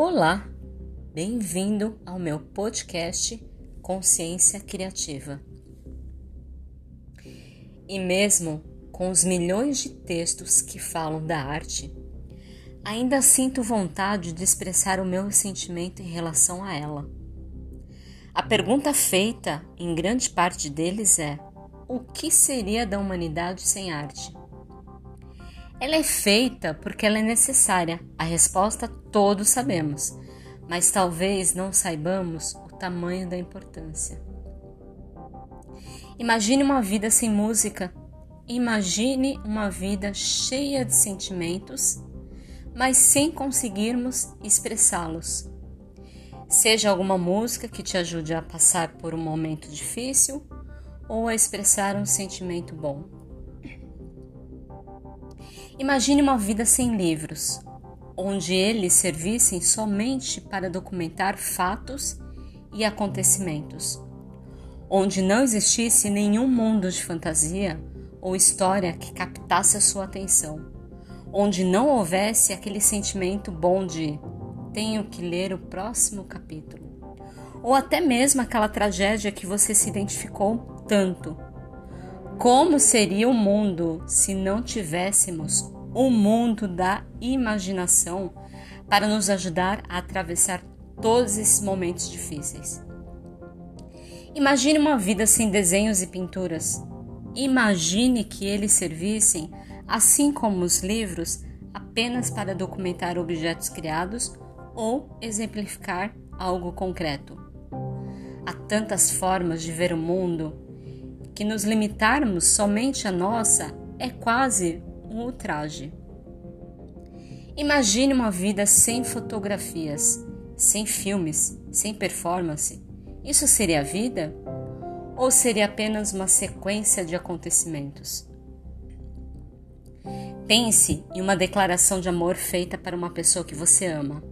Olá, bem-vindo ao meu podcast Consciência Criativa. E mesmo com os milhões de textos que falam da arte, ainda sinto vontade de expressar o meu sentimento em relação a ela. A pergunta feita em grande parte deles é: o que seria da humanidade sem arte? Ela é feita porque ela é necessária. A resposta todos sabemos, mas talvez não saibamos o tamanho da importância. Imagine uma vida sem música. Imagine uma vida cheia de sentimentos, mas sem conseguirmos expressá-los. Seja alguma música que te ajude a passar por um momento difícil ou a expressar um sentimento bom. Imagine uma vida sem livros, onde eles servissem somente para documentar fatos e acontecimentos, onde não existisse nenhum mundo de fantasia ou história que captasse a sua atenção, onde não houvesse aquele sentimento bom de tenho que ler o próximo capítulo, ou até mesmo aquela tragédia que você se identificou tanto como seria o mundo se não tivéssemos o mundo da imaginação para nos ajudar a atravessar todos esses momentos difíceis? Imagine uma vida sem desenhos e pinturas. Imagine que eles servissem, assim como os livros, apenas para documentar objetos criados ou exemplificar algo concreto. Há tantas formas de ver o mundo que nos limitarmos somente à nossa é quase um ultraje. Imagine uma vida sem fotografias, sem filmes, sem performance. Isso seria a vida? Ou seria apenas uma sequência de acontecimentos? Pense em uma declaração de amor feita para uma pessoa que você ama.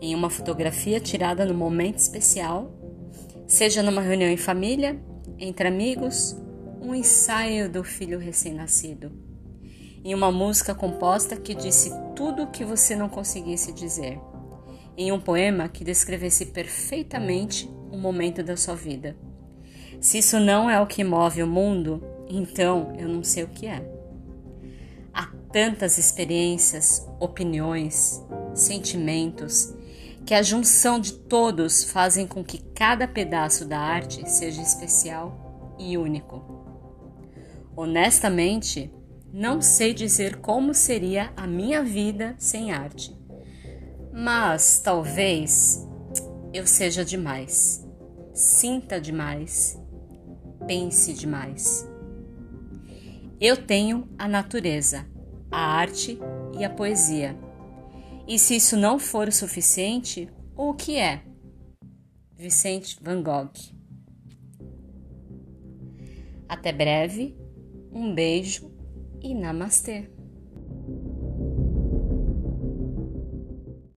Em uma fotografia tirada no momento especial, seja numa reunião em família entre amigos, um ensaio do filho recém-nascido. Em uma música composta que disse tudo o que você não conseguisse dizer. Em um poema que descrevesse perfeitamente o momento da sua vida. Se isso não é o que move o mundo, então eu não sei o que é. Há tantas experiências, opiniões, sentimentos que a junção de todos fazem com que cada pedaço da arte seja especial e único. Honestamente, não sei dizer como seria a minha vida sem arte, mas talvez eu seja demais, sinta demais, pense demais. Eu tenho a natureza, a arte e a poesia e se isso não for o suficiente, o que é? Vicente Van Gogh. Até breve, um beijo e namastê.